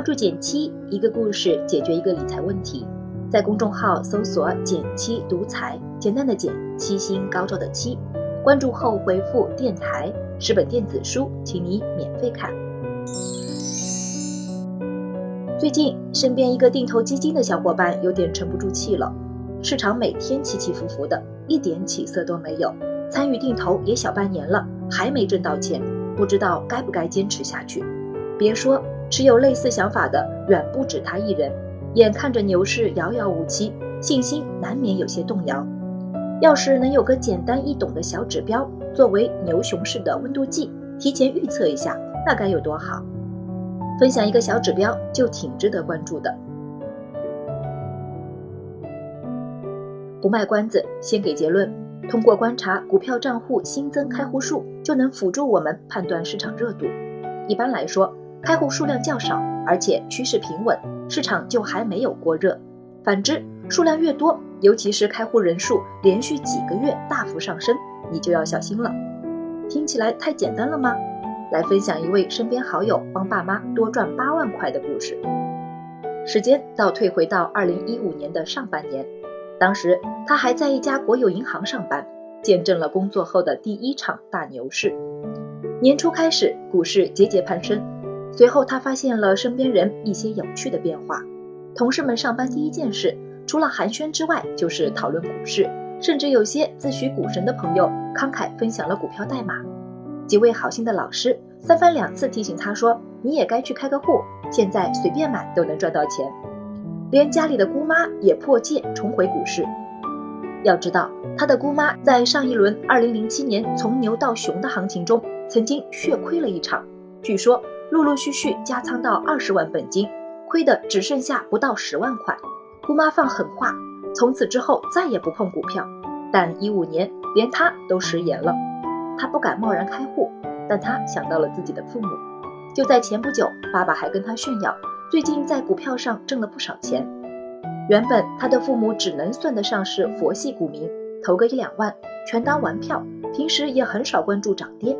关注减七，一个故事解决一个理财问题。在公众号搜索“减七独裁，简单的减，七星高照的七。关注后回复“电台”，十本电子书，请你免费看。最近，身边一个定投基金的小伙伴有点沉不住气了。市场每天起起伏伏的，一点起色都没有。参与定投也小半年了，还没挣到钱，不知道该不该坚持下去。别说持有类似想法的远不止他一人，眼看着牛市遥遥无期，信心难免有些动摇。要是能有个简单易懂的小指标，作为牛熊市的温度计，提前预测一下，那该有多好！分享一个小指标就挺值得关注的。不卖关子，先给结论。通过观察股票账户新增开户数，就能辅助我们判断市场热度。一般来说，开户数量较少，而且趋势平稳，市场就还没有过热。反之，数量越多，尤其是开户人数连续几个月大幅上升，你就要小心了。听起来太简单了吗？来分享一位身边好友帮爸妈多赚八万块的故事。时间倒退回到二零一五年的上半年。当时他还在一家国有银行上班，见证了工作后的第一场大牛市。年初开始，股市节节攀升，随后他发现了身边人一些有趣的变化。同事们上班第一件事，除了寒暄之外，就是讨论股市，甚至有些自诩股神的朋友慷慨分享了股票代码。几位好心的老师三番两次提醒他说：“你也该去开个户，现在随便买都能赚到钱。”连家里的姑妈也破戒重回股市。要知道，他的姑妈在上一轮2007年从牛到熊的行情中，曾经血亏了一场，据说陆陆续续加仓到二十万本金，亏的只剩下不到十万块。姑妈放狠话，从此之后再也不碰股票。但一五年，连他都食言了。他不敢贸然开户，但他想到了自己的父母。就在前不久，爸爸还跟他炫耀。最近在股票上挣了不少钱。原本他的父母只能算得上是佛系股民，投个一两万全当玩票，平时也很少关注涨跌。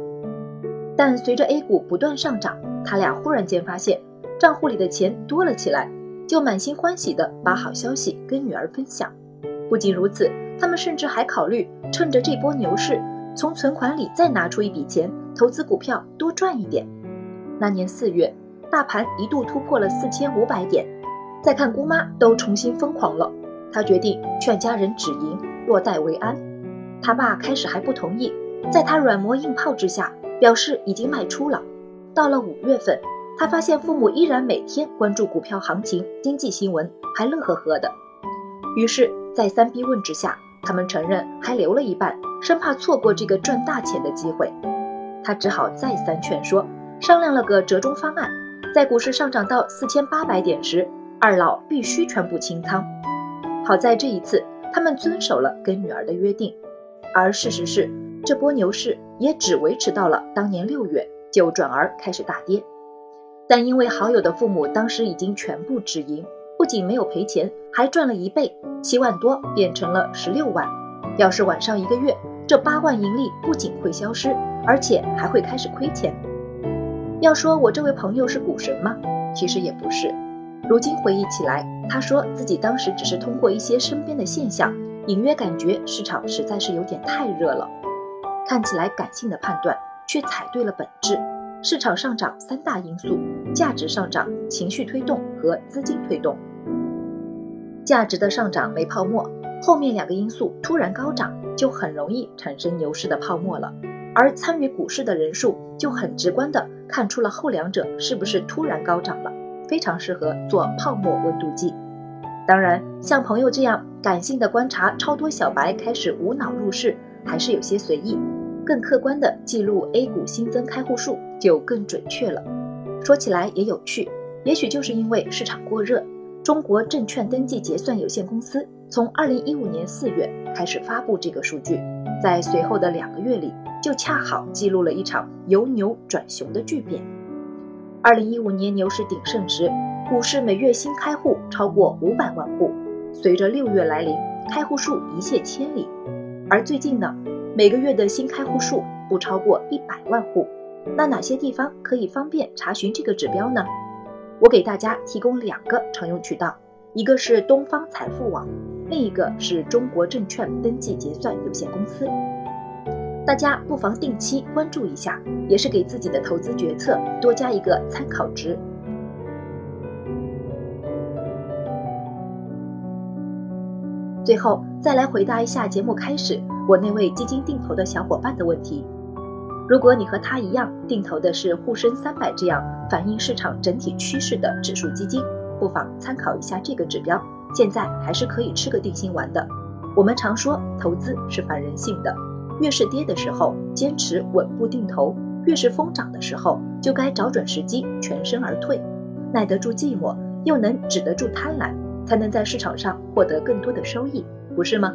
但随着 A 股不断上涨，他俩忽然间发现账户里的钱多了起来，就满心欢喜地把好消息跟女儿分享。不仅如此，他们甚至还考虑趁着这波牛市，从存款里再拿出一笔钱投资股票，多赚一点。那年四月。大盘一度突破了四千五百点，再看姑妈都重新疯狂了。他决定劝家人止盈，落袋为安。他爸开始还不同意，在他软磨硬泡之下，表示已经卖出了。到了五月份，他发现父母依然每天关注股票行情、经济新闻，还乐呵呵的。于是再三逼问之下，他们承认还留了一半，生怕错过这个赚大钱的机会。他只好再三劝说，商量了个折中方案。在股市上涨到四千八百点时，二老必须全部清仓。好在这一次，他们遵守了跟女儿的约定。而事实是，这波牛市也只维持到了当年六月，就转而开始大跌。但因为好友的父母当时已经全部止盈，不仅没有赔钱，还赚了一倍，七万多变成了十六万。要是晚上一个月，这八万盈利不仅会消失，而且还会开始亏钱。要说我这位朋友是股神吗？其实也不是。如今回忆起来，他说自己当时只是通过一些身边的现象，隐约感觉市场实在是有点太热了。看起来感性的判断，却踩对了本质。市场上涨三大因素：价值上涨、情绪推动和资金推动。价值的上涨没泡沫，后面两个因素突然高涨，就很容易产生牛市的泡沫了。而参与股市的人数就很直观的看出了后两者是不是突然高涨了，非常适合做泡沫温度计。当然，像朋友这样感性的观察超多小白开始无脑入市，还是有些随意。更客观的记录 A 股新增开户数就更准确了。说起来也有趣，也许就是因为市场过热，中国证券登记结算有限公司从二零一五年四月开始发布这个数据，在随后的两个月里。就恰好记录了一场由牛转熊的巨变。二零一五年牛市鼎盛时，股市每月新开户超过五百万户。随着六月来临，开户数一泻千里。而最近呢，每个月的新开户数不超过一百万户。那哪些地方可以方便查询这个指标呢？我给大家提供两个常用渠道，一个是东方财富网，另一个是中国证券登记结算有限公司。大家不妨定期关注一下，也是给自己的投资决策多加一个参考值。最后再来回答一下节目开始我那位基金定投的小伙伴的问题。如果你和他一样定投的是沪深三百这样反映市场整体趋势的指数基金，不妨参考一下这个指标，现在还是可以吃个定心丸的。我们常说投资是反人性的，越是跌的时候坚持稳步定投，越是疯涨的时候就该找准时机全身而退，耐得住寂寞又能止得住贪婪，才能在市场上获得更多的收益，不是吗？